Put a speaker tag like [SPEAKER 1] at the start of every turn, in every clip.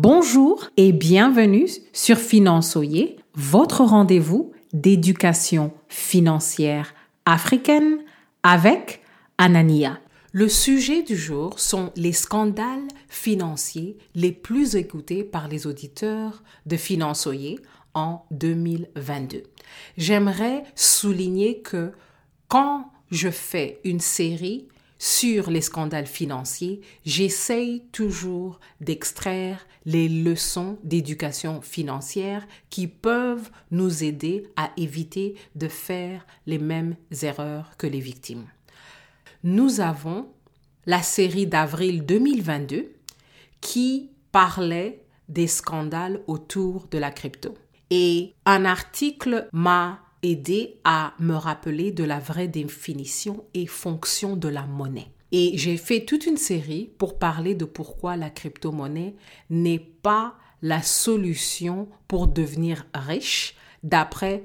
[SPEAKER 1] Bonjour et bienvenue sur Finançoyer, votre rendez-vous d'éducation financière africaine avec Anania. Le sujet du jour sont les scandales financiers les plus écoutés par les auditeurs de Finançoyer en 2022. J'aimerais souligner que quand je fais une série sur les scandales financiers, j'essaye toujours d'extraire les leçons d'éducation financière qui peuvent nous aider à éviter de faire les mêmes erreurs que les victimes. Nous avons la série d'avril 2022 qui parlait des scandales autour de la crypto. Et un article m'a aider à me rappeler de la vraie définition et fonction de la monnaie. Et j'ai fait toute une série pour parler de pourquoi la crypto-monnaie n'est pas la solution pour devenir riche d'après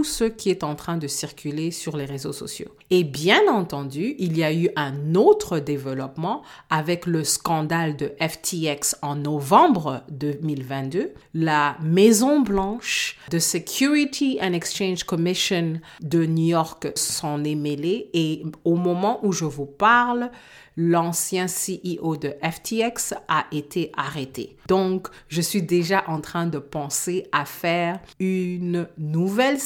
[SPEAKER 1] tout ce qui est en train de circuler sur les réseaux sociaux. Et bien entendu, il y a eu un autre développement avec le scandale de FTX en novembre 2022. La Maison Blanche de Security and Exchange Commission de New York s'en est mêlée et au moment où je vous parle, l'ancien CEO de FTX a été arrêté. Donc, je suis déjà en train de penser à faire une nouvelle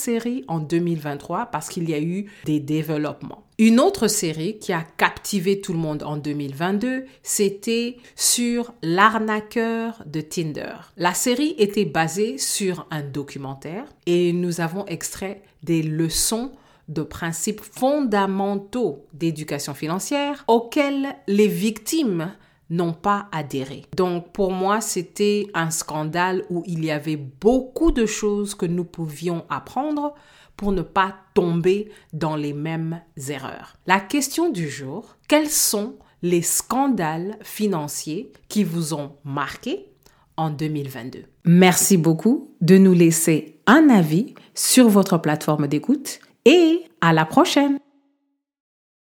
[SPEAKER 1] en 2023 parce qu'il y a eu des développements. Une autre série qui a captivé tout le monde en 2022, c'était sur l'arnaqueur de Tinder. La série était basée sur un documentaire et nous avons extrait des leçons de principes fondamentaux d'éducation financière auxquels les victimes n'ont pas adhéré. Donc pour moi, c'était un scandale où il y avait beaucoup de choses que nous pouvions apprendre pour ne pas tomber dans les mêmes erreurs. La question du jour, quels sont les scandales financiers qui vous ont marqué en 2022 Merci beaucoup de nous laisser un avis sur votre plateforme d'écoute et à la prochaine